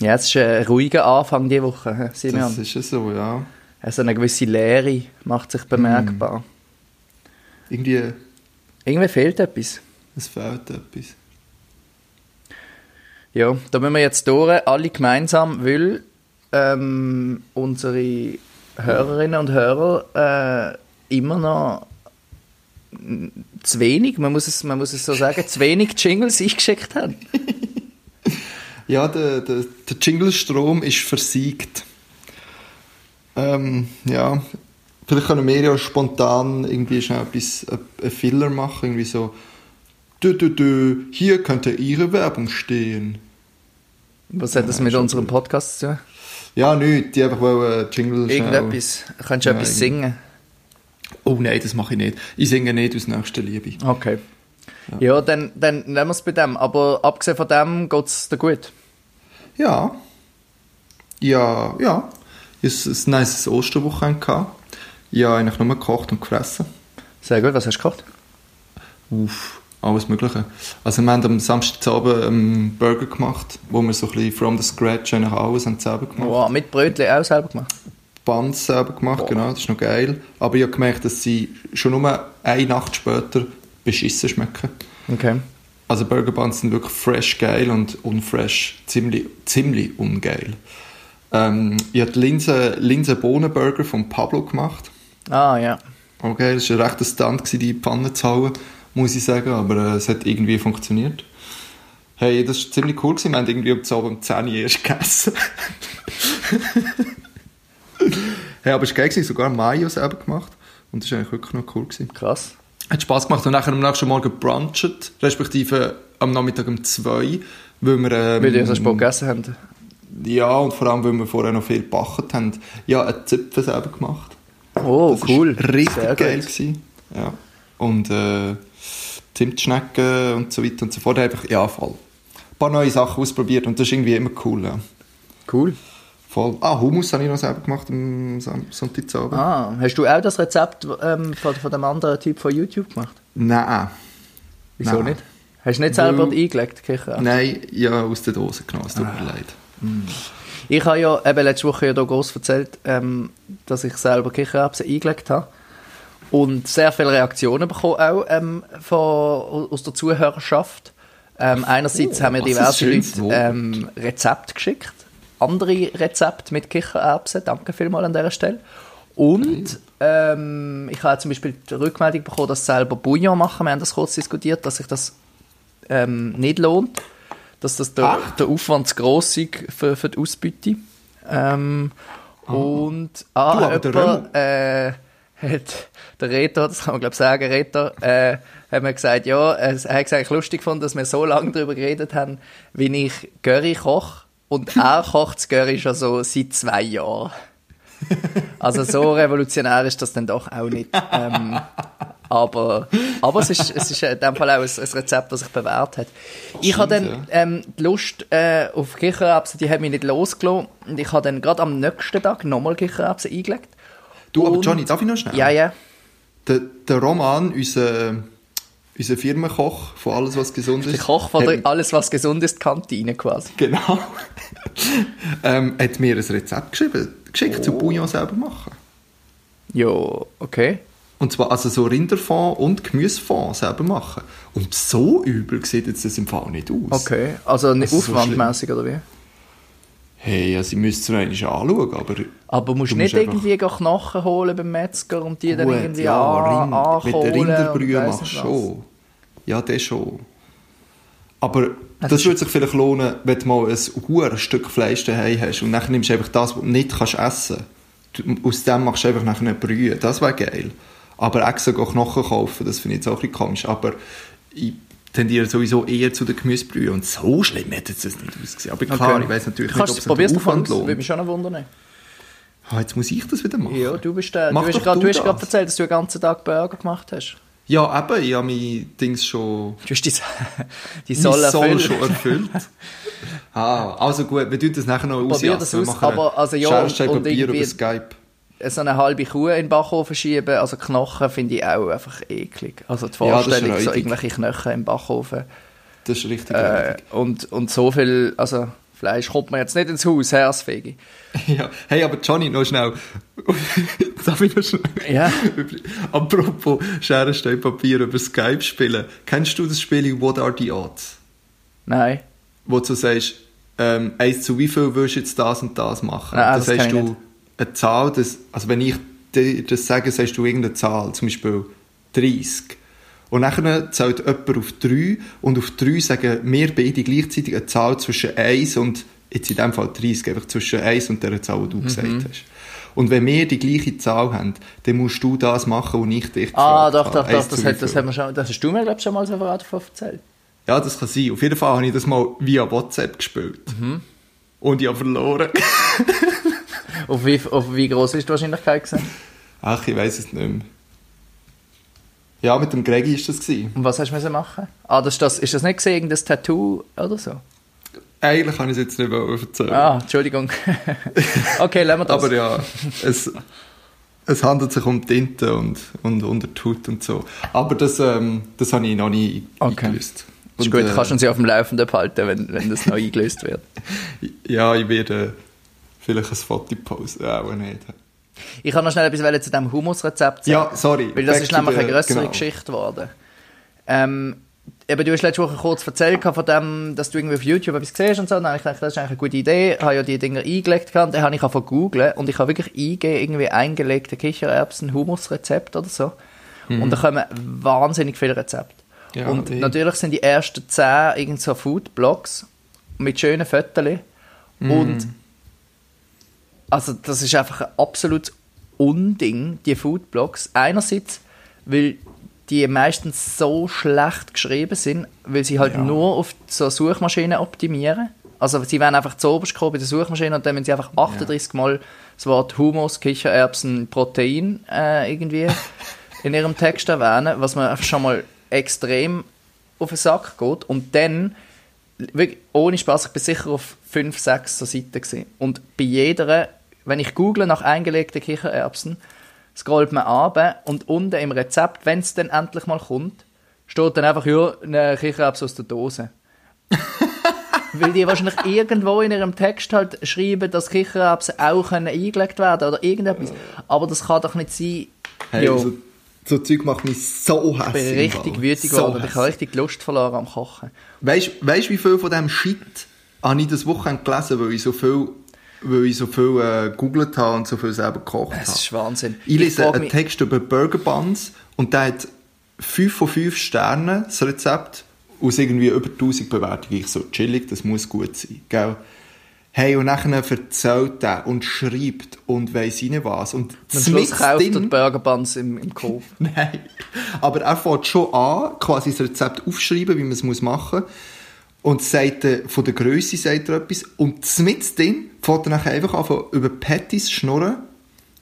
Ja, es ist ein ruhiger Anfang diese Woche, Simeon. Das ist ja so, ja. Also eine gewisse Leere macht sich bemerkbar. Irgendwie, Irgendwie fehlt etwas. es fehlt etwas. Ja, da müssen wir jetzt durch, alle gemeinsam, weil ähm, unsere Hörerinnen und Hörer äh, immer noch zu wenig, man muss, es, man muss es so sagen, zu wenig Jingles eingeschickt haben. Ja, der, der, der Jingle-Strom ist versiegt. Ähm, ja, vielleicht können wir ja spontan irgendwie schnell etwas, ein Filler machen, irgendwie so, dü, dü, dü, hier könnte Ihre Werbung stehen. Was hat das mit schon unserem. Podcast zu tun? Ja, nichts, die einfach wollen Jingle Irgendetwas. Könntest du Ja, etwas singen? Oh nein, das mache ich nicht. Ich singe nicht aus nächster Liebe. Okay. Ja, dann, dann nehmen wir es bei dem. Aber abgesehen von dem geht es dir gut. Ja. Ja, ja. Ich hatte ein nice Osterwochenende. gehabt. Ich habe eigentlich nur gekocht und gefressen. Sehr gut, was hast du gekocht? Uff, alles Mögliche. Also wir haben am Samstagabend einen Burger gemacht, wo wir so ein bisschen from the scratch eigentlich alles haben selber gemacht. Wow, mit Brötchen auch selber gemacht. Buns selber gemacht, Boah. genau, das ist noch geil. Aber ich habe gemerkt, dass sie schon nur eine Nacht später beschissen schmecken. Okay. Also Burger Buns sind wirklich fresh geil und unfresh ziemlich, ziemlich ungeil. Ähm, ich habe die Linsen, Linsen-Bohnen-Burger von Pablo gemacht. Ah, ja. Okay, das war ein rechter Stunt, gewesen, die Pfanne zu hauen, muss ich sagen, aber äh, es hat irgendwie funktioniert. Hey, das war ziemlich cool, gewesen. wir haben irgendwie um 10 Uhr um 10 Uhr erst gegessen. hey, aber es war geil, gewesen, sogar Mayo selber gemacht und das war eigentlich wirklich noch cool. Gewesen. Krass. Hat Spass gemacht und nachher am nächsten Morgen brunchen, respektive am Nachmittag um 2 weil wir... Ähm, Weil die so spät gegessen haben. Ja, und vor allem, weil wir vorher noch viel gebacken haben. Ja, einen Zipfel selber gemacht. Oh, Das cool. Richtig Sehr geil gewesen. Ja. Und äh, Zimtschnecken und so weiter und so fort. Einfach, ja, voll. Ein paar neue Sachen ausprobiert und das ist irgendwie immer cool. Ja. Cool. Voll. Ah, Hummus habe ich noch selber gemacht am Sonntagabend. Ah, hast du auch das Rezept ähm, von, von dem anderen Typ von YouTube gemacht? Nein. Wieso Nein. nicht? Hast du nicht selber Weil- eingelegt, Kicher? Nein, ja, aus der Dose genommen. Es tut Ah. mir leid. Ich habe ja eben letzte Woche ja hier groß erzählt, ähm, dass ich selber Kichererbsen eingelegt habe. Und sehr viele Reaktionen bekommen auch ähm, von, aus der Zuhörerschaft. Ähm, einerseits Oh, haben mir diverse Leute ähm, Rezepte geschickt. Andere Rezepte mit Kichererbsen. Danke vielmals an dieser Stelle. Und ähm, ich habe zum Beispiel die Rückmeldung bekommen, dass selber Bouillon machen. Wir haben das kurz diskutiert, dass sich das ähm, nicht lohnt. Dass das der, Echt? der Aufwand zu gross ist für, für die Ausbeute. Ähm, Und ah, Du, aber der jemand, äh, hat der Reto, das kann man glaube ich sagen, Reto, äh, hat mir gesagt, ja, es, er hat es eigentlich lustig gefunden, dass wir so lange darüber geredet haben, wie ich Curry koche. Und er kocht das Curry schon so seit zwei Jahren. Also so revolutionär ist das dann doch auch nicht. Ähm, aber aber es, ist, es ist in dem Fall auch ein, ein Rezept, das sich bewährt hat. Ich habe dann ähm, die Lust äh, auf Kichererbsen, die hat mich nicht losgelassen. Und ich habe dann gerade am nächsten Tag nochmal Kichererbsen eingelegt. Du, aber Johnny, darf ich noch schnell? Ja, ja. Der, der Roman, unser, unser Firmenkoch von Alles, was gesund ist. Der Koch von der Alles, was gesund ist, Kantine quasi. Genau. ähm, hat mir ein Rezept geschrieben, geschickt Oh. zu Bouillon selber machen. Ja, okay. Und zwar also so Rinderfond und Gemüsefond selber machen. Und so übel sieht jetzt das im Fall nicht aus. Okay. Also nicht Das ist so aufwandmäßig oder wie? Hey, also ich müsste es einmal anschauen, aber... Aber musst Du nicht musst irgendwie Knochen holen beim Metzger und die dann Gut, irgendwie ja, an, Rind, mit der Rinderbrühe machst du schon. Ja, das schon. Aber das ist- würde sich vielleicht lohnen, wenn du mal ein hohes Stück Fleisch daheim hast und dann nimmst du einfach das, was du nicht kannst essen kannst. Aus dem machst du einfach nachher eine Brühe. Das wäre geil. Aber extra Knochen kaufen, das finde ich jetzt auch ein bisschen komisch. Aber ich tendiere sowieso eher zu der Gemüsebrühe. Und so schlimm hätte es das nicht ausgesehen. Aber klar, ich weiß natürlich Kannst nicht, ob es einen Aufwand uns? Würde lohnt. mich schon wundern. Ah, jetzt muss ich das wieder machen. Ja, du bist der, Mach du hast gerade, das. erzählt, dass du den ganzen Tag Burger gemacht hast. Ja, eben, ich habe mein Dings schon... Du hast die, die Soll, Soll soll erfüllt. schon erfüllt. ah, also gut, wir tun das nachher noch Probier ausjassen. das Wir aus, aber also ja, und- und Papier über Skype. So eine halbe Kuh in den Backofen schieben, also Knochen finde ich auch einfach eklig. Also die Ja, Vorstellung, so räudig. irgendwelche Knochen im Backofen. Das ist richtig Äh, und, und so viel, also Fleisch kommt man jetzt nicht ins Haus, Hersfegi. Ja. Hey, aber Johnny, noch schnell. Darf ich noch schnell? Ja. Apropos Schere, Stein, Papier über Skype spielen. Kennst du das Spiel What Are the Odds? Nein. Wo du sagst, ähm, eins zu wie viel willst du jetzt das und das machen? Nein, das das ich du nicht. Eine Zahl, das, also wenn ich dir das sage, sagst du irgendeine Zahl, zum Beispiel 30. Und dann zählt jemand auf 3 und auf 3 sagen wir beide gleichzeitig eine Zahl zwischen 1 und, jetzt in dem Fall 30, einfach zwischen 1 und der Zahl, die du Mhm. gesagt hast. Und wenn wir die gleiche Zahl haben, dann musst du das machen, was ich dich Ah, doch, doch, doch, das, hat, das, hat man schon, das hast du mir, glaube ich, schon mal separat davon erzählt. Ja, das kann sein. Auf jeden Fall habe ich das mal via WhatsApp gespielt. Mhm. Und ich habe verloren. Auf wie, auf wie groß ist die Wahrscheinlichkeit gewesen? Ach, ich weiß es nicht mehr. Ja, mit dem Gregi ist das gewesen. Und was hast du machen? Ah, das ist, das, ist das nicht gesehen, das Tattoo oder so? Eigentlich kann ich es jetzt nicht mehr erzählen. Ah, Entschuldigung. okay, lassen wir das. Aber ja, es, es handelt sich um Tinte und, und unter die Haut und so. Aber das, ähm, das habe ich noch nie Okay. eingelöst. ist Und, gut, äh, kannst du uns ja auf dem Laufenden behalten, wenn, wenn das neu eingelöst wird. Ja, ich werde vielleicht ein Foto posten. Auch nicht. Ich kann noch schnell etwas zu diesem Humusrezept sagen. Ja, sorry. Weil das ist nämlich eine größere genau. Geschichte geworden. Ähm, eben, du hast letzte Woche kurz erzählt von dem, dass du irgendwie auf YouTube etwas gesehen hast und so. Und dann habe ich gedacht, das ist eigentlich eine gute Idee. Ich habe ja die Dinger eingelegt gehabt. Dann habe ich von googeln und ich habe wirklich eingegeben, irgendwie eingelegte Kichererbsen, Humusrezept oder so. Und da kommen wahnsinnig viele Rezepte. Mhm. Ja, und die- natürlich sind die ersten zehn irgend so Foodblogs mit schönen Fotos. Mhm. Und also das ist einfach ein absolutes Unding, die Foodblogs. Einerseits, weil die meistens so schlecht geschrieben sind, weil sie halt Ja. nur auf so Suchmaschinen optimieren. Also sie werden einfach zu oberst kommen bei der Suchmaschine und dann müssen sie einfach 38 Mal das Wort Humus, Kichererbsen, Protein äh, irgendwie in ihrem Text erwähnen, was einfach schon mal extrem auf den Sack geht. Und dann, wirklich, ohne Spaß, ich bin sicher auf 5, 6 so Seiten gewesen. Und bei jeder, wenn ich google nach eingelegten Kichererbsen, scrollt man ab und unten im Rezept, wenn es dann endlich mal kommt, steht dann einfach, ja, eine Kichererbse aus der Dose. Weil die wahrscheinlich irgendwo in ihrem Text halt schreiben, dass Kichererbsen auch können eingelegt werden oder irgendetwas. Aber das kann doch nicht sein. Hey, Jo. so, so Zeug macht mich so Ich hässlich. bin im richtig wütig So geworden ich habe richtig Lust verloren am Kochen. Weißt du, wie viel von diesem Shit habe ich das Wochenende gelesen, weil ich so viel, weil ich so viel äh, gegoogelt habe und so viel selber gekocht habe? ist Wahnsinn. Ich lese frage einen mich- Text über Burger Buns und der hat 5 von 5 Sternen, das Rezept, aus irgendwie über 1000 Bewertungen. Ich so, chillig, das muss gut sein, gell? Hey, und dann erzählt er und schreibt und weiss ich nicht was. Und Am Schluss kauft er Burger Buns im, im Coop. Nein. Aber er fängt schon an, quasi das Rezept aufschreiben, wie man es machen muss. Und sagt, von der Größe sagt er etwas. Und mit drin fängt er nachher einfach an, über Patties schnurren,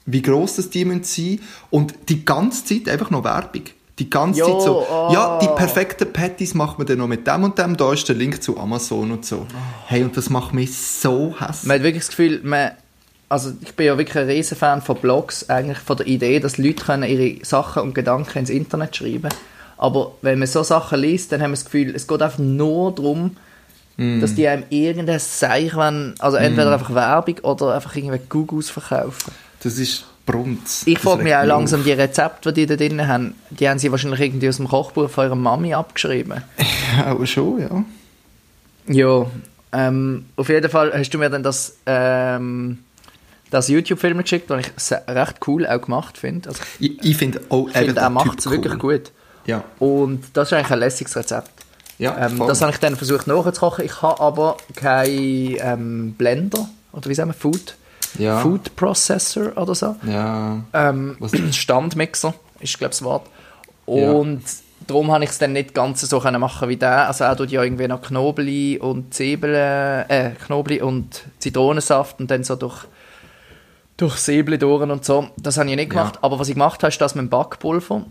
wie gross das die müssen sein Und die ganze Zeit einfach noch Werbung. Die ganze Jo, Zeit so, oh. ja, die perfekten Patties macht man dann noch mit dem und dem. Da ist der Link zu Amazon und so. Hey, und das macht mich so hässlich. Man hat wirklich das Gefühl, man, also ich bin ja wirklich ein riesen Fan von Blogs, eigentlich von der Idee, dass Leute können ihre Sachen und Gedanken ins Internet schreiben Aber wenn man so Sachen liest, dann haben wir das Gefühl, es geht einfach nur darum, Mm. dass die einem irgendein Seich wollen, also entweder einfach Werbung oder einfach irgendwelche Googles verkaufen. Das ist Brunz. Ich frage mich auch langsam, auf. die Rezepte, die die da drin haben, die haben sie wahrscheinlich irgendwie aus dem Kochbuch von ihrer Mami abgeschrieben. Ja, auch schon, ja. Ja, ähm, auf jeden Fall hast du mir dann das, ähm, das YouTube-Film geschickt, den ich recht cool auch gemacht finde. Also, Ich, ich finde auch, finde, eben er den macht es Typ wirklich cool. gut. Ja. Und das ist eigentlich ein lässiges Rezept. Ja, Ähm, das habe ich dann versucht nachzukochen. Ich habe aber keinen ähm, Blender oder wie sagen wir, Food, Ja. Food Processor oder so. Ja. Ähm, Was- Standmixer ist, glaube ich, das Wort. Und darum habe ich es dann nicht ganz so können machen wie der. Also er tut ja irgendwie noch Knobli und Zwiebeln, äh, Knobli und Zitronensaft und dann so durch, durch Säbel durch und so. Das habe ich nicht Ja. gemacht. Aber was ich gemacht habe, ist das mit dem Backpulver.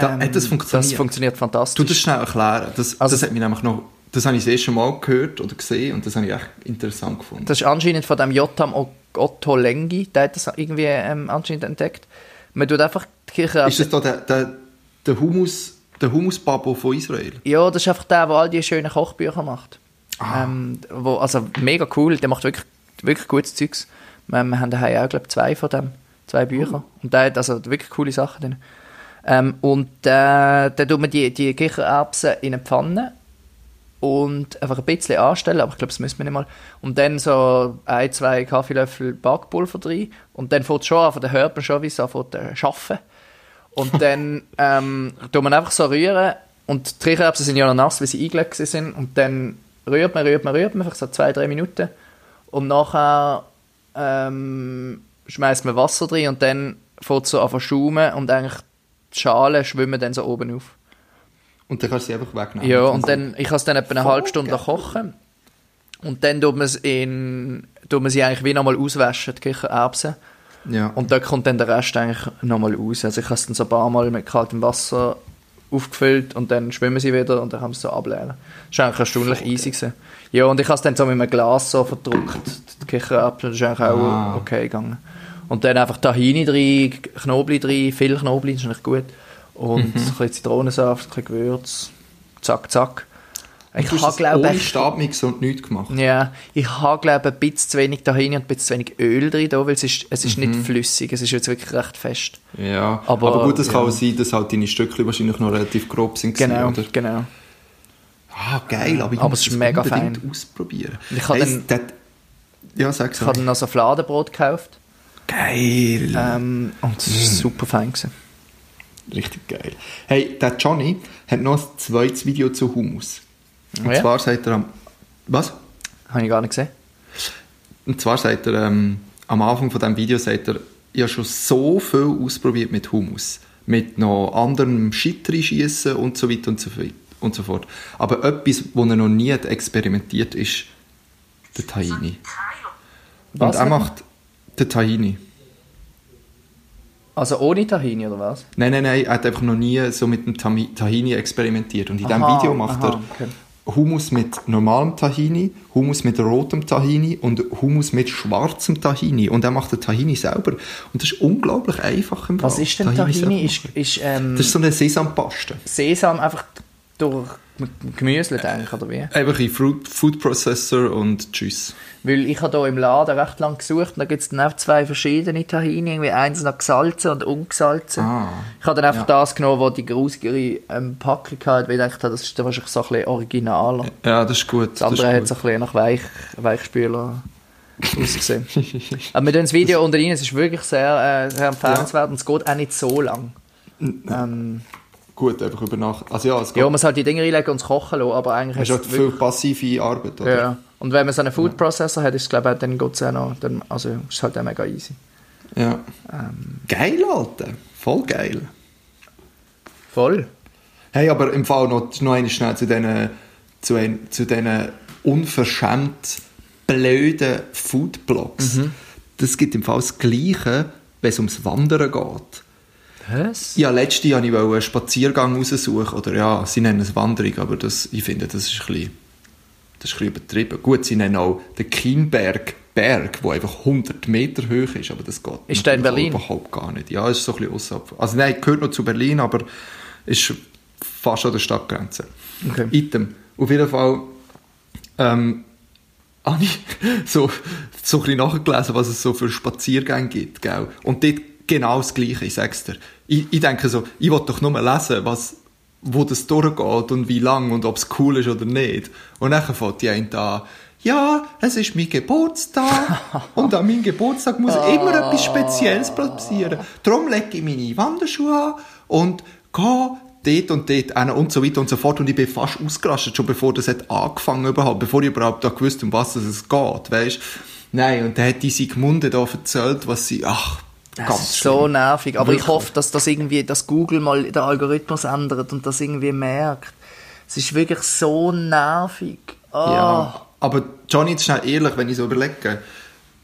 Da, hat das funktioniert? Das funktioniert Du fantastisch. das schnell erklären. Das, Also- das hat mich nämlich noch, das habe ich das erste Mal gehört oder gesehen und das habe ich echt interessant gefunden. Das ist anscheinend von dem Jotam Otto Lengi, der hat das irgendwie ähm, anscheinend entdeckt. Man tut einfach die Kirche ist das da der, der, der Humus, der Humusbabo von Israel? Ja, das ist einfach der, der all die schönen Kochbücher macht. Ah. Ähm, wo, also mega cool, der macht wirklich, wirklich gutes Zeugs. Wir, wir haben daheim auch, glaube zwei von dem, zwei Bücher. Und der hat also wirklich coole Sachen drin. Ähm, und äh, dann tut man die, die Kichererbsen in eine Pfanne und einfach ein bisschen anstellen, aber ich glaube, das müssen wir nicht mal. Und dann so ein, zwei Kaffeelöffel Backpulver drin und dann fängt es schon an, dann hört man schon, wie es anfängt zu arbeiten. Und dann ähm, tut man einfach so rühren und die Kichererbsen sind ja noch nass, weil sie eingelegt sind und dann rührt man, rührt man, rührt man, einfach so zwei, drei Minuten und nachher ähm, schmeißt man Wasser drin und dann fängt es so an zu schaumen und eigentlich die Schalen schwimmen dann so oben auf. Und dann kannst du sie einfach wegnehmen. Ja, und dann, ich habe es dann etwa eine halbe Stunde geil. kochen. Und dann tut man, es in, tut man sie eigentlich wie nochmal auswaschen, die Kichererbsen. Ja. Und dort kommt dann der Rest eigentlich nochmal raus. Also ich habe es dann so ein paar Mal mit kaltem Wasser aufgefüllt und dann schwimmen sie wieder und dann kann man es so ableeren. Das war eigentlich erstaunlich easy. Gewesen. Ja, und ich habe es dann so mit einem Glas so verdruckt, die Kichererbsen, das ist eigentlich auch Ah. okay gegangen. Und dann einfach Tahini drin, Knoblauch drin, viel Knoblauch, ist eigentlich gut. Und Mhm. ein bisschen Zitronensaft, ein bisschen Gewürz, zack, zack. Ich habe, glaube ich, Stabmix und nichts gemacht. ja, ich habe, glaube ein bisschen zu wenig Tahini und ein bisschen zu wenig Öl drin, da, weil es ist, es ist nicht flüssig, es ist jetzt wirklich recht fest. Ja, Aber, aber, gut, es kann ja. auch sein, dass halt deine Stückchen wahrscheinlich noch relativ grob sind. Genau, Oder? genau. Ah, geil, aber ich Aber muss es ist mega unbedingt fein. ausprobieren. Ich habe Hey, dann- ja, sag's Ich habe dann noch so Fladenbrot gekauft Geil. ähm, und es war super fein. Gewesen. Richtig geil. Hey, der Johnny hat noch ein zweites Video zu Hummus. Und Oh ja? zwar sagt er am... Was? Habe ich gar nicht gesehen. Und zwar sagt er, ähm, am Anfang von diesem Video sagt er, ich habe schon so viel ausprobiert mit Hummus. Mit noch anderem Shit schießen und so weiter und so, fort- und so fort. Aber etwas, wo er noch nie hat experimentiert ist der Tahini. Was und er? macht den Tahini. Also ohne Tahini oder was? Nein, nein, nein, er hat einfach noch nie so mit dem Tahini experimentiert. Und in diesem Video macht aha, er okay. Hummus mit normalem Tahini, Hummus mit rotem Tahini und Hummus mit schwarzem Tahini. Und er macht den Tahini selber. Und das ist unglaublich einfach im Was Fall, ist denn Tahini? selber Ist, ist ähm, das ist so eine Sesampaste. Sesam einfach durch Gemüse, denke ich, oder wie? Einfach in Fruit, Food Processor und tschüss. Weil ich habe hier im Laden recht lang gesucht und da gibt es dann auch zwei verschiedene Tahini, irgendwie eins noch gesalzen und ungesalzen. Ah. Ich habe dann einfach Ja. das genommen, wo die grusigere ähm, Packung hat, weil ich dachte, das ist dann wahrscheinlich so ein bisschen originaler. Ja, das ist gut. Das andere ist hat so ein bisschen nach Weich, Weichspüler ausgesehen. Aber wir tun das Video unter Ihnen, es ist wirklich sehr, äh, sehr empfehlenswert und es geht auch nicht so lang. Ähm, gut, einfach über Nacht. Also ja, es ja, geht. man muss halt die Dinge reinlegen und es kochen lassen, aber eigentlich es ist halt viel wirklich, passive Arbeit, oder? ja. Und wenn man so einen Food Processor hat, ist es, glaube ich, dann geht es auch noch, dann, also ist halt auch mega easy. Ja. Ähm. Geil, Alter. Voll geil. Voll. Hey, aber im Fall noch, noch einmal schnell zu diesen, zu, ein, zu diesen unverschämt blöden Foodblogs. Mhm. Das gibt im Fall das Gleiche, wenn es ums Wandern geht. Was? Ja, letztes Jahr wollte ich einen Spaziergang raussuchen, oder ja, sie nennen es Wanderung, aber das, ich finde, das ist ein bisschen, das ist ein bisschen übertrieben. Gut, sie nennen auch den Kienberg Berg, der einfach 100 Meter hoch ist, aber das geht Ist der in Berlin? überhaupt gar nicht. Ja, es ist so ein bisschen außerhalb. Also nein, gehört noch zu Berlin, aber ist fast an der Stadtgrenze. Okay. Item. Auf jeden Fall ähm, habe ich so, so ein bisschen nachgelesen, was es so für Spaziergänge gibt. Gell? Und dort genau das Gleiche, ich sag's dir. Ich, ich denke so, ich will doch nur lesen, was, wo das durchgeht und wie lang und ob es cool ist oder nicht. Und dann fängt die eine an, ja, es ist mein Geburtstag und an meinem Geburtstag muss immer etwas Spezielles passieren. Darum lege ich meine Wanderschuhe an und gehe dort und dort hin und so weiter und so fort. Und ich bin fast ausgerastet, schon bevor das hat angefangen überhaupt, bevor ich überhaupt da gewusst um was es geht, weißt Nein, und dann hat die Sigmunde da erzählt, was sie, ach, Das ganz ist so nervig. Aber ich Wirklich. hoffe, dass das irgendwie, dass Google mal den Algorithmus ändert und das irgendwie merkt. Es ist wirklich so nervig. Ah. Ja, aber Johnny, jetzt schnell ehrlich, wenn ich so überlege,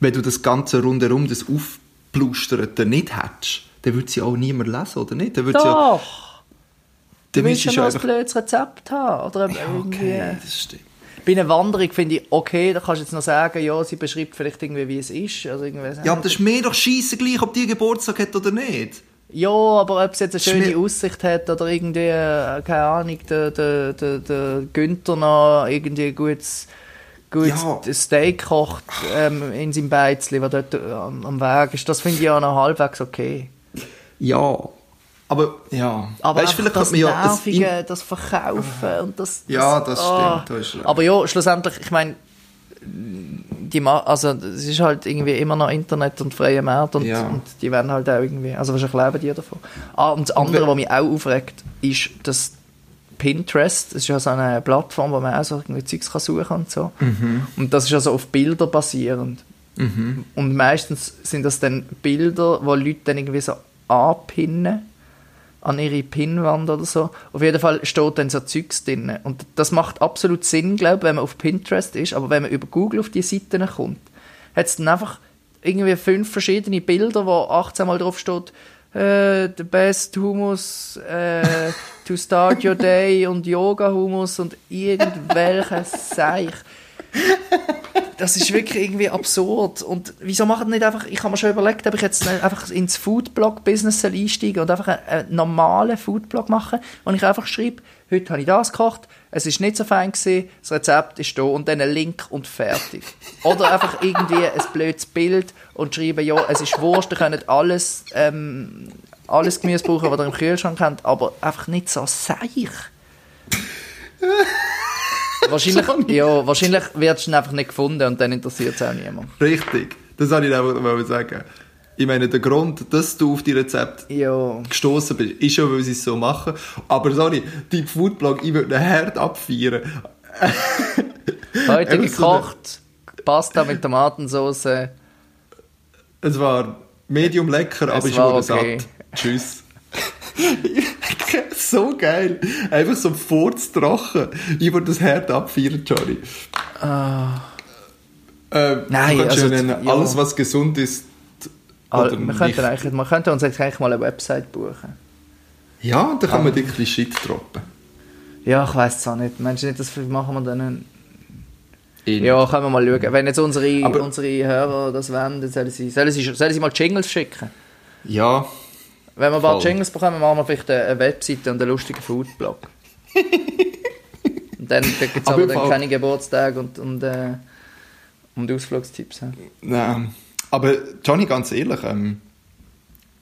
wenn du das ganze rundherum, das Aufplusterte nicht hättest, dann würde sie auch niemand lesen, oder nicht? Dann würde sie ja, Doch! Du dann willst ja müsstest noch ein blödes Rezept haben. Oder irgendwie. okay, das stimmt. Bei einer Wanderung finde ich, okay, da kannst du jetzt noch sagen, ja, sie beschreibt vielleicht irgendwie, wie es ist. Also irgendwie, Ja, aber das ist mir doch scheisse gleich, ob die Geburtstag hat oder nicht. Ja, aber ob es jetzt eine schöne Aussicht hat oder irgendwie, äh, keine Ahnung, der, der, der, der Günther noch irgendwie gutes gut Ja. ein Steak kocht ähm, in seinem Beizli, was dort am, am Weg ist. Das finde ich ja noch halbwegs okay. Ja. Aber, ja. Aber Weißt, vielleicht das man ja Nervige, das Verkaufen und das... Ja, das ah. stimmt, da ist. Aber ja, schlussendlich, ich meine, die ma also es ist halt irgendwie immer noch Internet und freie Markt und, Ja. und die werden halt auch irgendwie, also wahrscheinlich leben die davon. Ah, und das andere, was mich auch aufregt, ist, dass Pinterest, das ist ja so eine Plattform, wo man auch so irgendwie Zeugs kann suchen und so. Mhm. Und das ist ja so auf Bilder basierend. Und meistens sind das dann Bilder, wo Leute dann irgendwie so anpinnen an ihre Pinnwand oder so. Auf jeden Fall steht dann so Zeugs drin. Und das macht absolut Sinn, glaube ich, wenn man auf Pinterest ist. Aber wenn man über Google auf die Seiten kommt, hat es dann einfach irgendwie fünf verschiedene Bilder, wo 18 Mal drauf steht, äh, the best Humus äh, to start your day und Yoga Humus und irgendwelche Seich. Das ist wirklich irgendwie absurd. Und wieso machen nicht einfach, ich habe mir schon überlegt, ob ich jetzt einfach ins Foodblog-Business einsteigen und einfach einen, normalen Foodblog machen, wo ich einfach schreibe, heute habe ich das gekocht, es ist nicht so fein gewesen, das Rezept ist da und dann ein Link und fertig. Oder einfach irgendwie ein blödes Bild und schreiben, ja, es ist wurscht, ihr könnt alles, ähm, alles Gemüse brauchen, was ihr im Kühlschrank habt, aber einfach nicht so seich. Wahrscheinlich, ja, wahrscheinlich wird es einfach nicht gefunden und dann interessiert es auch niemand. Richtig. Das wollte ich mal sagen. Ich meine, der Grund, dass du auf die Rezepte Ja. gestoßen bist, ist schon, weil sie es so machen. Aber sorry, dein Foodblog, ich würde einen Herd abfeiern. Heute Einfach gekocht, Pasta mit Tomatensauce. Es war medium lecker, aber Es ich war wurde okay. satt. Tschüss. so geil. Einfach so. Ich würde das Herd abfeiern, Johnny. Äh, Nein, also, nennen, ja. alles, was gesund ist, Ah, oder wir, nicht. könnten eigentlich, wir könnten uns jetzt eigentlich mal eine Website buchen. Ja, da kann Ah. man ein bisschen Shit droppen. Ja, ich weiß es auch nicht. Meinst du nicht, das machen wir dann? Einen... In- Ja, können wir mal schauen. Wenn jetzt unsere, Aber- unsere Hörer das wollen, dann sollen sie, sollen, sie, sollen sie mal Jingles schicken. ja. Wenn wir bald Voll. Jingles bekommen, machen wir vielleicht eine Webseite und einen lustigen Foodblog. und dann gibt es Aber dann keine Geburtstage und, und, äh, und Ausflugstipps. hä? Nein. Aber Johnny, ganz ehrlich, ähm,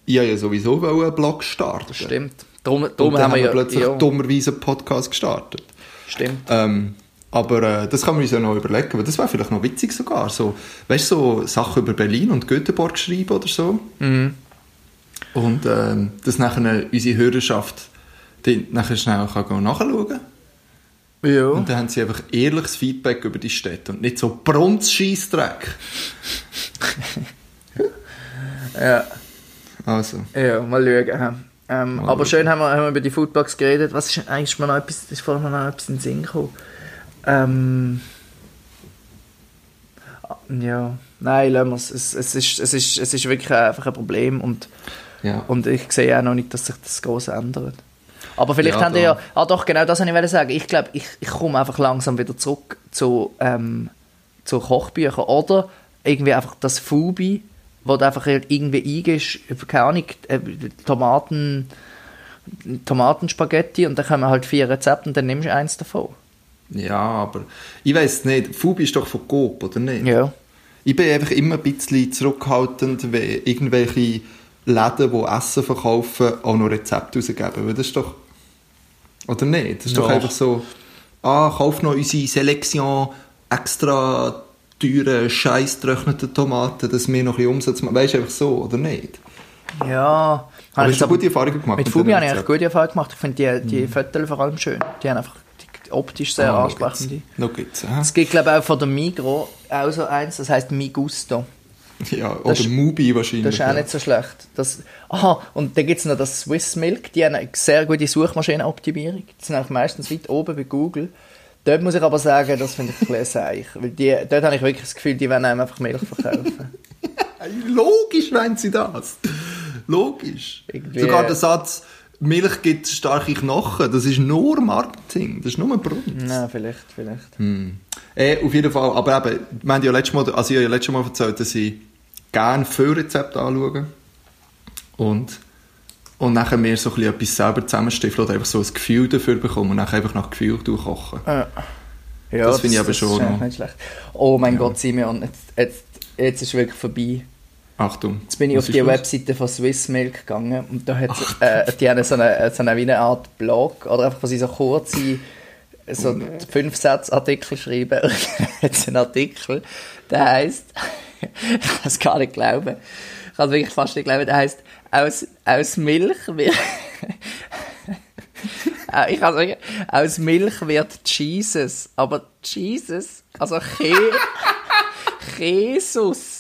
ich wollte ja sowieso einen Blog starten. Stimmt. Darum, darum dann haben wir ja... plötzlich ja, dummerweise einen Podcast gestartet. stimmt. Ähm, aber äh, das kann man uns ja noch überlegen, weil das wäre vielleicht noch witzig sogar. So, weißt du, so Sachen über Berlin und Göteborg schreiben oder so. Mhm. Und ähm, dass nachher unsere Hörerschaft nachher schnell kann nachschauen kann. Ja. Und dann haben sie einfach ehrliches Feedback über die Städte und nicht so Brunz-Scheissdreck. ja. Also, Ja, mal schauen. Ähm, Mal aber schauen. schön haben wir, haben wir über die Foodbox geredet. Was ist eigentlich mal noch etwas, ist vorhin noch etwas in den Sinn gekommen? Ähm, ah, ja, nein, lassen wir es. Es, es, ist, es, ist, es ist wirklich einfach ein Problem und, ja. und ich sehe auch noch nicht, dass sich das groß ändert. Aber vielleicht Ja, haben die ja, ah doch, genau das wollte ich sagen. Ich glaube, ich, ich komme einfach langsam wieder zurück zu, ähm, zu Kochbüchern oder irgendwie einfach das Fubi, wo du einfach halt irgendwie eingehst, keine Ahnung, äh, Tomaten, Tomatenspaghetti und dann kommen halt vier Rezepte und dann nimmst du eins davon. ja, aber ich weiß nicht, Fubi ist doch von Coop, oder nicht? Ja. Ich bin einfach immer ein bisschen zurückhaltend, wenn irgendwelche Läden, die Essen verkaufen, auch noch Rezepte rausgeben. Weil das ist doch... Oder nicht? Das ist doch Ja. einfach so... Ah, kauf noch unsere Selektion extra teure, scheiß getrocknete Tomaten, dass wir noch ein bisschen Umsatz machen. Weißt du, einfach so, oder nicht? Ja. Aber Habe hast ich du aber- gute Erfahrungen gemacht? Mit mit diesen habe ich eigentlich gute Erfahrungen gemacht. Ich finde die, die Fotos vor allem schön. Die haben einfach die, optisch sehr Ah, ansprechende. Noch gibt's, aha. Es gibt, glaube ich, auch von der Migro auch so eins, das heißt Migusto. Ja, Das oder ist- Mubi wahrscheinlich. Das ist auch ja. nicht so schlecht. Das, aha, und dann gibt es noch das Swiss Milk, die haben eine sehr gute Suchmaschinenoptimierung. Die sind auch meistens weit oben bei Google. Dort muss ich aber sagen, das finde ich ein bisschen seich. Weil die, dort habe ich wirklich das Gefühl, die wollen einem einfach Milch verkaufen. Logisch wollen sie das. Logisch. Irgendwie- Sogar der Satz, Milch gibt starke Knochen, das ist nur Marketing, das ist nur Brunz. Na, vielleicht, vielleicht. Äh, auf jeden Fall, aber eben, wir haben ja letztes Mal, also ich habe ja letztes Mal erzählt, dass ich gerne viele Rezepte anschaue und, und nachher mir so ein bisschen etwas selber zusammenstiften oder einfach so ein Gefühl dafür bekommen und nachher einfach nach Gefühl kochen. Ja. Ja, das finde ich aber schon ist noch. nicht schlecht. Oh mein Gott, Simeon, jetzt, jetzt, jetzt ist wirklich vorbei. Achtung. Jetzt bin ich auf die los? Webseite von Swissmilk gegangen und da hat äh, die haben so eine, so eine, wie eine Art Blog oder einfach, wo sie so kurze so fünf Sätze Artikel schreiben. Es einen Artikel, der heißt, ich kann es gar nicht glauben, ich kann es wirklich fast nicht glauben, der heißt aus, aus Milch wird Äh, ich kann sagen, aus Milch wird Jesus, aber Jesus, also Je Jesus.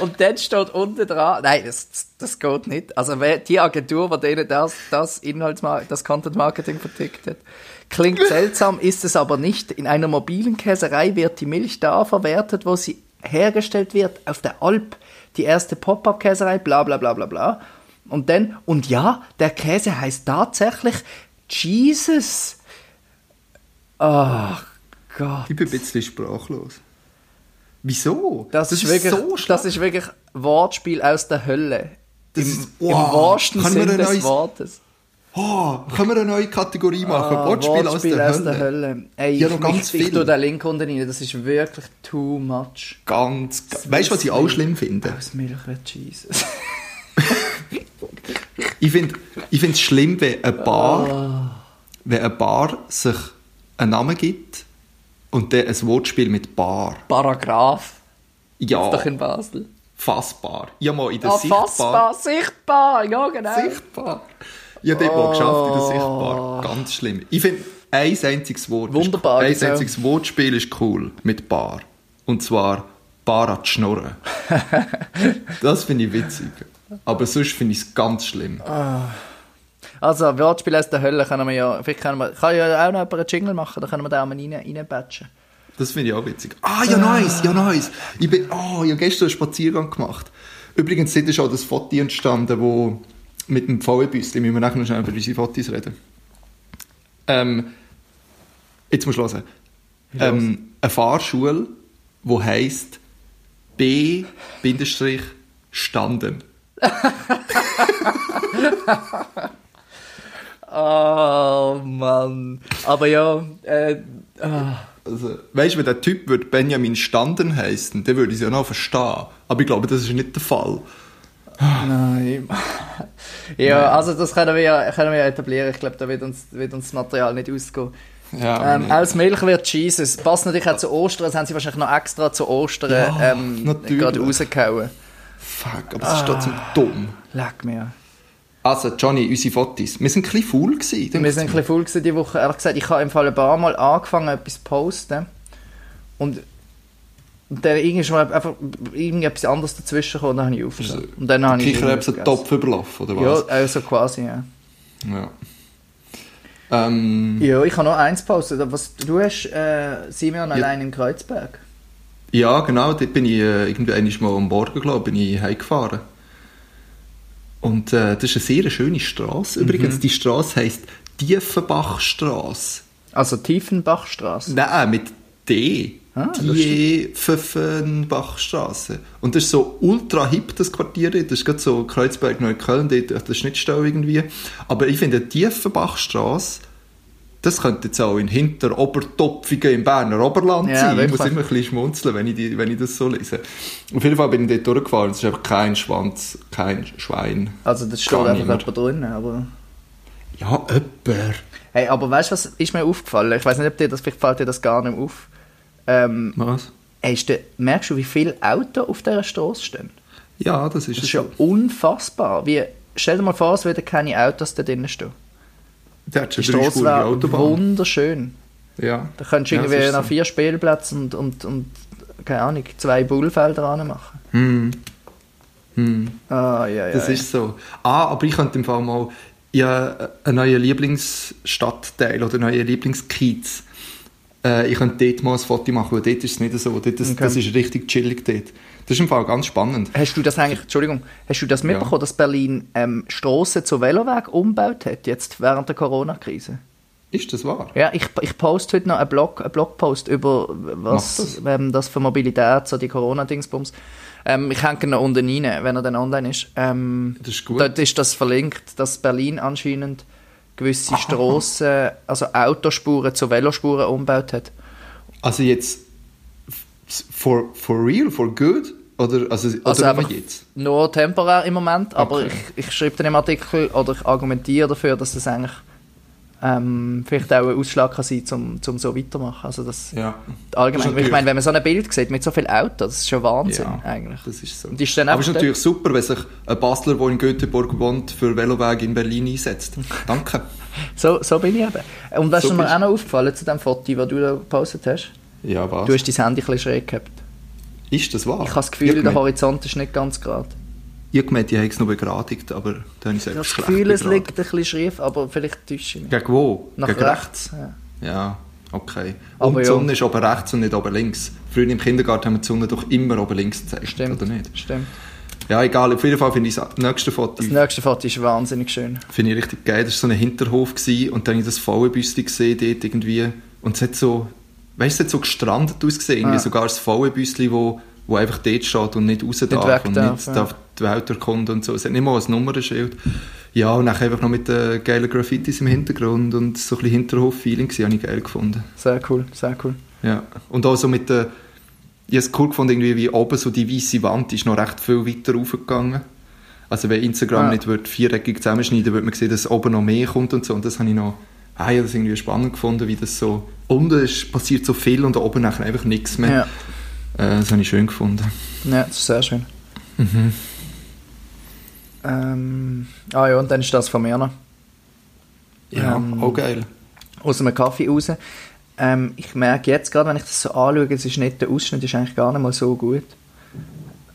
Und dann steht unten dran, nein, das, das, geht nicht. Also die Agentur, die denen das, das das Content Marketing vertickt hat, klingt seltsam, ist es aber nicht. In einer mobilen Käserei wird die Milch da verwertet, wo sie hergestellt wird, auf der Alp, die erste Pop-Up-Käserei, bla bla bla bla bla. Und dann, und ja, der Käse heißt tatsächlich Jesus. Oh Gott. Ich bin ein bisschen sprachlos. Wieso? Das, ist wirklich, so das schlecht. ist wirklich Wortspiel aus der Hölle. Das Im, ist- Im wow. wahrsten ich Sinne des neues- Wortes. Oh, können wir eine neue Kategorie machen? Ah, Wortspiel, aus, der, Hölle. Ey, Ja, ich, noch ganz ich, ich viel. tue den Link unten rein, das ist wirklich too much. Ganz. Weißt du, was ich auch schlimm finde? Aus Milch wird Jesus. Ich finde ich es schlimm, wenn ein Bar, Ah. wenn ein Bar sich einen Namen gibt und dann ein Wortspiel mit Bar. Paragraph. Ja, Doch in Basel. fassbar. Ja, mal in der Ah, Sichtbar. fassbar, sichtbar, ja genau. Sichtbar. Ja, dort mal geschafft in der Oh. Sichtbar. Ganz schlimm. Ich finde, ein einziges Wort. Wunderbar, Ist, ein einziges Wortspiel ist cool mit Bar. Und zwar Bar an die Schnurren. das finde ich witzig. Aber sonst finde ich es ganz schlimm. Also, Wortspiel aus der Hölle können wir ja, vielleicht können wir, kann ja auch noch einen Jingle machen, da können wir da auch mal rein, reinbatchen. Das finde ich auch witzig. Ah, ja, nice, ja, nice. Ich, bin, oh, ich habe gestern einen Spaziergang gemacht. Übrigens sind ist auch das Foto entstanden, wo mit dem VW-Büsschen, müssen wir nachher noch schnell über unsere Fotos reden. Ähm, jetzt musst du hören. Ähm, eine Fahrschule, die heisst B-Standen. Oh Mann. Aber ja, äh, ah. Also, weißt du, wenn der Typ würde Benjamin Standen heißen, dann würde ich es ja noch verstehen. Aber ich glaube, das ist nicht der Fall. Nein. ja, also das können wir ja, können wir ja etablieren. Ich glaube, da wird uns, wird uns das Material nicht ausgehen. Ja, Ähm, aus Milch wird Jesus. Passt natürlich auch zu Ostern. Das haben sie wahrscheinlich noch extra zu Ostern Ja, ähm, gerade rausgehauen. Fuck, aber das ist trotzdem dumm. Leck mir. Also, Johnny, unsere Fotos. Wir sind ein bisschen faul gewesen. Wir sind ein bisschen faul gewesen diese Woche. Ehrlich gesagt, ich habe im Fall ein paar Mal angefangen, etwas zu posten. Und, und dann irgendwie ist mir einfach irgendetwas anderes dazwischen gekommen, und dann habe ich aufgehört. Und dann habe ich Kichererbsen Topf überlaufen, oder Ja, was? also quasi, ja. Ja. Ähm, Ja, ich habe noch eins gepostet. Was, du hast äh, Simeon allein in Kreuzberg. ja, genau. Dort bin ich äh, irgendwie einmal mal am Morgen, glaube ich, bin ich heimgefahren. Und äh, das ist eine sehr schöne Straße. Mhm. Übrigens, die Straße heisst Diefenbachstraße. Also Tiefenbachstraße. Nein, mit D. Ah, die Pfeffenbachstraße. Und das ist so ultra hip, das Quartier. Das ist gerade so Kreuzberg, Neukölln, dort auf der Schnittstelle irgendwie. Aber ich finde, die Tiefenbachstraße, das könnte jetzt auch in Hinterobertopfingen im Berner Oberland Ja, sein. Ich muss wirklich. immer ein bisschen schmunzeln, wenn ich, die, wenn ich das so lese. Auf jeden Fall bin ich dort durchgefahren. Es ist einfach kein Schwanz, kein Schwein. Also das steht einfach jemand drin, aber... Ja, jemand. Hey, aber weißt du, was ist mir aufgefallen? Ich weiß nicht, ob dir das, vielleicht fällt dir das gar nicht auf. Ähm, Was? hey, ist der, merkst du, wie viele Autos auf dieser Straße stehen? Ja, das ist Das ist ja unfassbar. Wie, stell dir mal vor, es würden keine Autos da drinnen stehen. Der hat Die schon drei Straße wäre Autobahn. wunderschön. Ja. Da könntest du Ja, irgendwie noch so. vier Spielplätze und, und, und keine Ahnung, zwei Bullfelder anmachen. Hm. Hm. Ah, ja, ja. Das ja. ist so. Ah, aber ich könnte im Fall mal ja, einen neuen Lieblingsstadtteil oder einen neuen Lieblingskiez. Äh, ich könnte dort mal ein Foto machen, weil dort ist es nicht so. Dort, das, Okay. das ist richtig chillig dort. Das ist im Fall ganz spannend. Hast du das eigentlich, Entschuldigung, hast du das mitbekommen, dass Berlin ähm, Strassen zu Veloweg umgebaut hat, jetzt während der Corona-Krise? Ist das wahr? Ja, ich, ich poste heute noch einen, Blog, einen Blogpost über was das. Ähm, das für Mobilität, so die Corona-Dingsbums. Ähm, ich hänge ihn noch unten rein, wenn er dann online ist. Ähm, Das ist gut. Dort ist das verlinkt, dass Berlin anscheinend gewisse Strassen, also Autospuren zu Velospuren umgebaut hat. Also jetzt for, for real, for good? Oder, also, Also oder einfach nur jetzt? nur temporär im Moment, aber Okay. ich, ich schreibe dann im Artikel oder ich argumentiere dafür, dass das eigentlich ähm, vielleicht auch ein Ausschlag kann sein, um zum so weitermachen. Also das Ja. allgemein. Das Ich meine, wenn man so ein Bild sieht mit so viel Autos, das ist schon Wahnsinn Ja, eigentlich. Das ist so. Und ist dann Aber es ist natürlich super, wenn sich ein Bastler, der in Göteborg wohnt, für Veloweg in Berlin einsetzt. Danke. So, so bin ich eben. Und was So ist mir auch noch aufgefallen zu dem Foto, das du da gepostet hast? Ja, was? Du hast dein Handy ein bisschen schräg gehabt. ist das wahr? Ich habe das Gefühl, ich der Horizont ist nicht ganz gerade. Ich gemeint, ich habe es noch begradigt, aber dann habe ich es das Gefühl, es liegt ein bisschen schief, aber vielleicht täusche ich mich. Gegen wo? Nach Gegen rechts. Ja. Ja, okay. Aber und die ja. Sonne ist oben rechts und nicht oben links. Früher im Kindergarten haben wir die Sonne doch immer oben links gezeigt, Stimmt. oder nicht? Stimmt. Ja, egal. Auf jeden Fall finde ich das nächste Foto Das nächste Foto ist wahnsinnig schön. finde ich richtig geil. Das war so ein Hinterhof gewesen, und dann habe ich das Frauenbüste gesehen dort irgendwie. Und es hat so, weißt du, es hat so gestrandet ausgesehen. Irgendwie Ah. sogar das Frauenbüste, wo, wo einfach dort steht und nicht raus darf weg und darf, nicht ja. Die Welt erkunden und so. Es hat nicht mal ein Nummernschild. Ja, und dann einfach noch mit den geilen Graffitis im Hintergrund und so ein bisschen Hinterhof-Feeling habe ich geil gefunden. Sehr cool, sehr cool. Ja. Und auch so mit der, ich habe es cool gefunden, irgendwie wie oben so die weiße Wand ist noch recht viel weiter raufgegangen. Also wenn Instagram Ja. nicht würde viereckig zusammenschneiden würde man sehen, dass oben noch mehr kommt und so. Und das habe ich noch, ah, ich habe das irgendwie spannend gefunden, wie das so, unten ist, passiert so viel und oben nachher einfach nichts mehr. Ja. Äh, das habe ich schön gefunden. ja, das ist sehr schön. Ähm, ah ja, und dann ist das von mir noch. Ja, Ähm, auch geil. Aus einem Kaffee raus. Ähm, ich merke jetzt gerade, wenn ich das so anschaue, es ist nicht, der Ausschnitt ist eigentlich gar nicht mal so gut.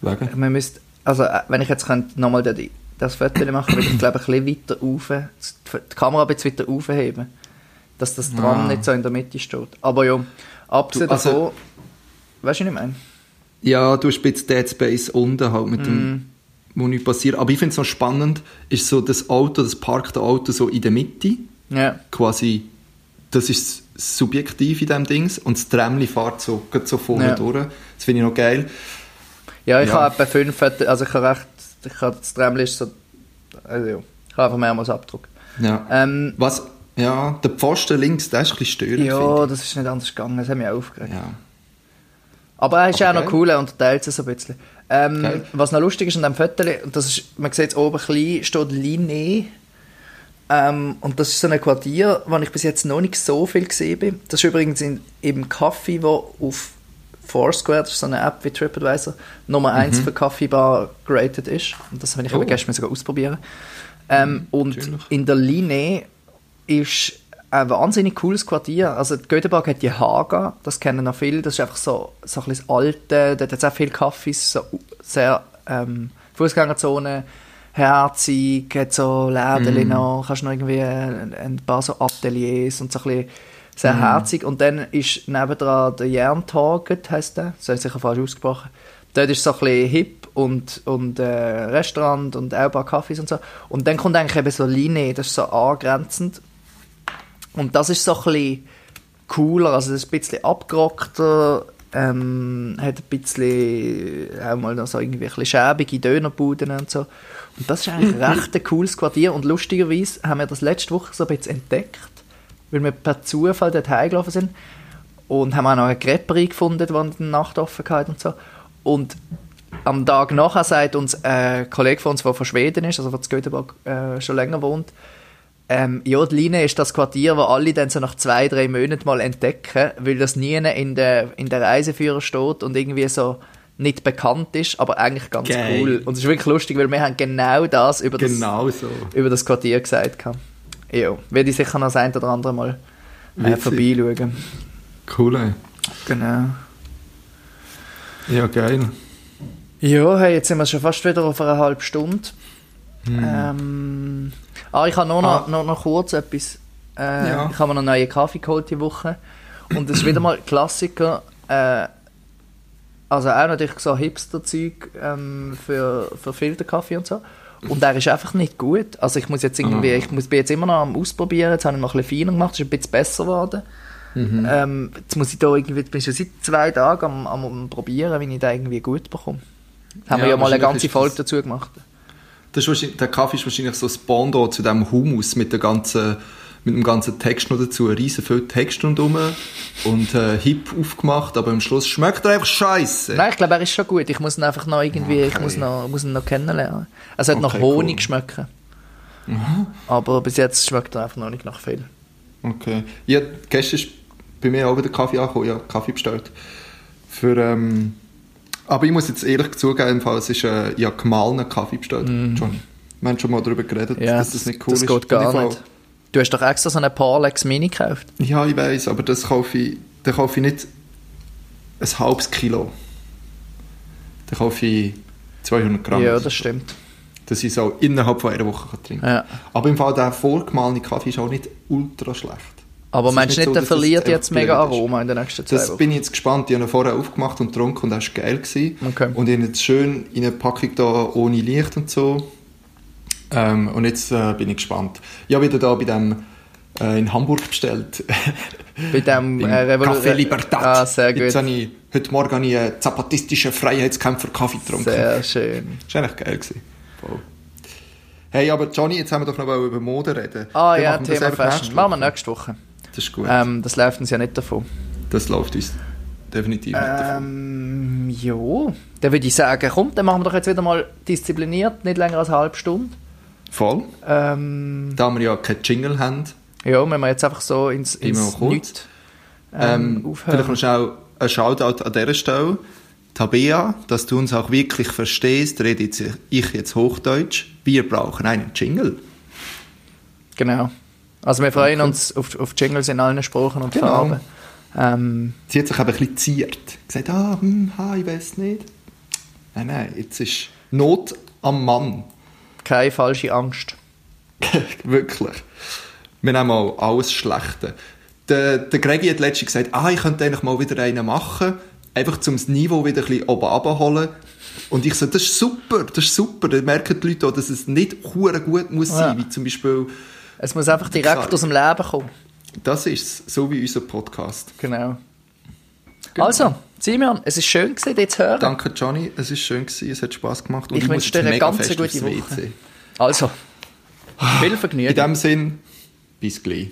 Wegen? Man müsste, also äh, wenn ich jetzt könnte nochmal das, das Foto machen, würde ich glaube ein bisschen weiter rauf, die Kamera ein bisschen weiter aufheben, dass das Tram Ah. nicht so in der Mitte steht. Aber ja, abgesehen Du, also- davon, weißt du, was ich meine? Ja, du hast ein bisschen Dead Space unten halt mit Mm. dem, wo nichts passiert. Aber ich finde es noch spannend, ist so das Auto, das parkte Auto so in der Mitte. Ja, quasi, das ist subjektiv in diesem Dings und das Tramli fährt so, geht so vorne Ja. durch. Das finde ich noch geil. ja ich Ja. habe etwa fünf, also ich habe recht, ich habe das Tramli ist so, also ja, ich habe einfach mehrmals Abdruck. Ja. Ähm, Was, ja, der Pfosten links, der ist ein bisschen störend, ja, das ist nicht anders gegangen, das hat mich auch aufgeregt. Ja. Aber er ist Aber auch noch cool, er unterteilt es so ein bisschen. Ähm, was noch lustig ist an diesem Foto, das ist, man sieht es oben klein, steht Linné. Ähm, und das ist so ein Quartier, wo ich bis jetzt noch nicht so viel gesehen bin. Das ist übrigens in, im Kaffee, wo auf Foursquare, das ist so eine App wie TripAdvisor, Nummer 1 für Kaffeebar geratet ist. Und das habe ich Mhm. Oh. aber gestern sogar ausprobieren. Ähm, und natürlich. in der Linné ist ein wahnsinnig cooles Quartier. Also Göteborg hat die Haga, das kennen noch viele. Das ist einfach so, so ein bisschen das Alte, dort hat es auch viele Cafés, so sehr ähm, Fußgängerzone, herzig, hat so Läden noch, kannst noch irgendwie ein, ein paar so Ateliers und so ein bisschen sehr herzig. Und dann ist nebendran der Jerntarget, heisst der, das habe ich sicher falsch ausgesprochen. Dort ist so ein bisschen hip und, und äh, Restaurant und auch ein paar Cafés und so. Und dann kommt eigentlich eben so Linie, das ist so angrenzend. Und das ist so ein bisschen cooler, also das ist ein bisschen abgerockter, ähm, hat ein bisschen auch mal noch so irgendwie ein bisschen schäbige Dönerbuden und so. Und das ist eigentlich recht ein cooles Quartier und lustigerweise haben wir das letzte Woche so ein bisschen entdeckt, weil wir per Zufall dort heimgelaufen sind und haben auch noch eine Creperie gefunden, die eine Nacht offen hatte und so. Und am Tag nachher sagt uns ein Kollege von uns, der von Schweden ist, also der in Göteborg äh, schon länger wohnt, ähm, ja, die Linie ist das Quartier, wo alle dann so nach zwei, drei Monaten mal entdecken, weil das nie in der, in der Reiseführer steht und irgendwie so nicht bekannt ist, aber eigentlich ganz Geil. cool. Und es ist wirklich lustig, weil wir haben genau das über das, Genau so. über das Quartier gesagt. Ja, werde ich sicher noch das ein oder andere Mal äh, vorbeischauen. Cool, ey. Genau. Ja, geil. Ja, hey, jetzt sind wir schon fast wieder auf einer halben Stunde. Ähm, ah, ich habe noch, Ah. noch, noch kurz etwas. Äh, Ja. Ich habe mir einen neuen Kaffee geholt die Woche. Und das ist wieder mal Klassiker. Äh, also auch natürlich so Hipster-Zeug ähm, für, für Filterkaffee und so. Und der ist einfach nicht gut. Also ich muss jetzt irgendwie, Ah. ich muss, bin jetzt immer noch am Ausprobieren. Jetzt habe ich noch ein bisschen feiner gemacht, ist ein bisschen besser geworden. Mhm. Ähm, jetzt muss ich da irgendwie, bin ich schon seit zwei Tagen am, am, am probieren, wie ich da irgendwie gut bekomme. Haben wir Ja, ja mal eine ganze Folge dazu gemacht. Das ist der Kaffee ist wahrscheinlich so das Pendant zu dem Hummus mit der ganzen mit dem ganzen Text noch dazu, riesen viel Text rundherum und äh, hip aufgemacht, aber am Schluss schmeckt er einfach scheiße. Nein, ich glaube, er ist schon gut. Ich muss ihn einfach noch irgendwie, ich Okay. muss, noch, muss ihn noch kennenlernen. Er sollte nach Okay, Honig cool. schmecken. Aber bis jetzt schmeckt er einfach noch nicht nach viel. Okay. Ja, gestern ist bei mir auch wieder Kaffee angekommen. Ja, Kaffee bestellt. Für, ähm, aber ich muss jetzt ehrlich zugeben, es ist äh, ja gemahlenen Kaffee bestellt, Johnny. Wir haben schon mal darüber geredet. Ja, dass das nicht cool das ist. geht gar nicht. Du hast doch extra so einen Parlex Mini gekauft. Ja, ich weiß, aber das kaufe ich, dann kaufe ich nicht ein halbes Kilo. Dann kaufe ich 200 Gramm. Ja, das stimmt. dass ich so innerhalb von einer Woche kann trinken kann. Ja. Aber im Fall der vorgemahlene Kaffee ist auch nicht ultra schlecht. Aber ist meinst du nicht so, der das verliert jetzt mega. Aroma in den nächsten zwei Das Wochen? bin ich jetzt gespannt. Ich habe ihn vorher aufgemacht und getrunken und das war geil. Gewesen. Okay. Und ich habe jetzt schön in eine Packung da ohne Licht und so. Ähm, und jetzt äh, bin ich gespannt. Ich habe wieder da bei dem äh, in Hamburg bestellt. Bei dem äh, Café Libertad. Ah, sehr Jetzt gut. habe ich, heute Morgen habe ich einen zapatistischen Freiheitskämpfer Kaffee getrunken. Sehr schön. Das war eigentlich geil. Gewesen. Voll. Hey, aber Johnny, jetzt haben wir doch noch über Mode reden. Ah ja, wir das Thema Fashion. Machen wir nächste Woche. Das ist gut. Ähm, das läuft uns ja nicht davon. Das läuft uns definitiv nicht davon. Ähm, ja. Dann würde ich sagen, komm, dann machen wir doch jetzt wieder mal diszipliniert, nicht länger als eine halbe Stunde. Voll. Ähm, Da wir ja keinen Jingle haben, ja, wenn wir jetzt einfach so ins, ins. Nichts ähm, ähm, vielleicht noch schnell ein Shoutout an dieser Stelle. Tabea, dass du uns auch wirklich verstehst, rede ich jetzt Hochdeutsch. Wir brauchen einen Jingle. Genau. Also wir freuen Danke. uns auf, auf Jingles in allen Sprachen und Genau. Farben. Ähm, Sie hat sich eben ein bisschen ziert. Gesagt, ah, hm, ha, ich weiß nicht. Nein, nein, jetzt ist Not am Mann. keine falsche Angst. Wirklich. Wir nehmen auch alles Schlechte. Der, der Gregi hat letztens gesagt, ah, ich könnte eigentlich mal wieder einen machen, einfach um das Niveau wieder ein bisschen oben abholen. Und ich so, das ist super, das ist super. Dann merken die Leute auch, dass es nicht gut muss Ja. sein, wie zum Beispiel, Es muss einfach direkt Klar. aus dem Leben kommen. das ist es, so wie unser Podcast. Genau. Also, Simeon, es ist schön gewesen, dich zu hören. Danke, Johnny, es war schön, gewesen, es hat Spass gemacht. Und Ich muss wünsche dir eine ganz gute Woche. WC. Also, viel Vergnügen. In dem Sinn, bis gleich.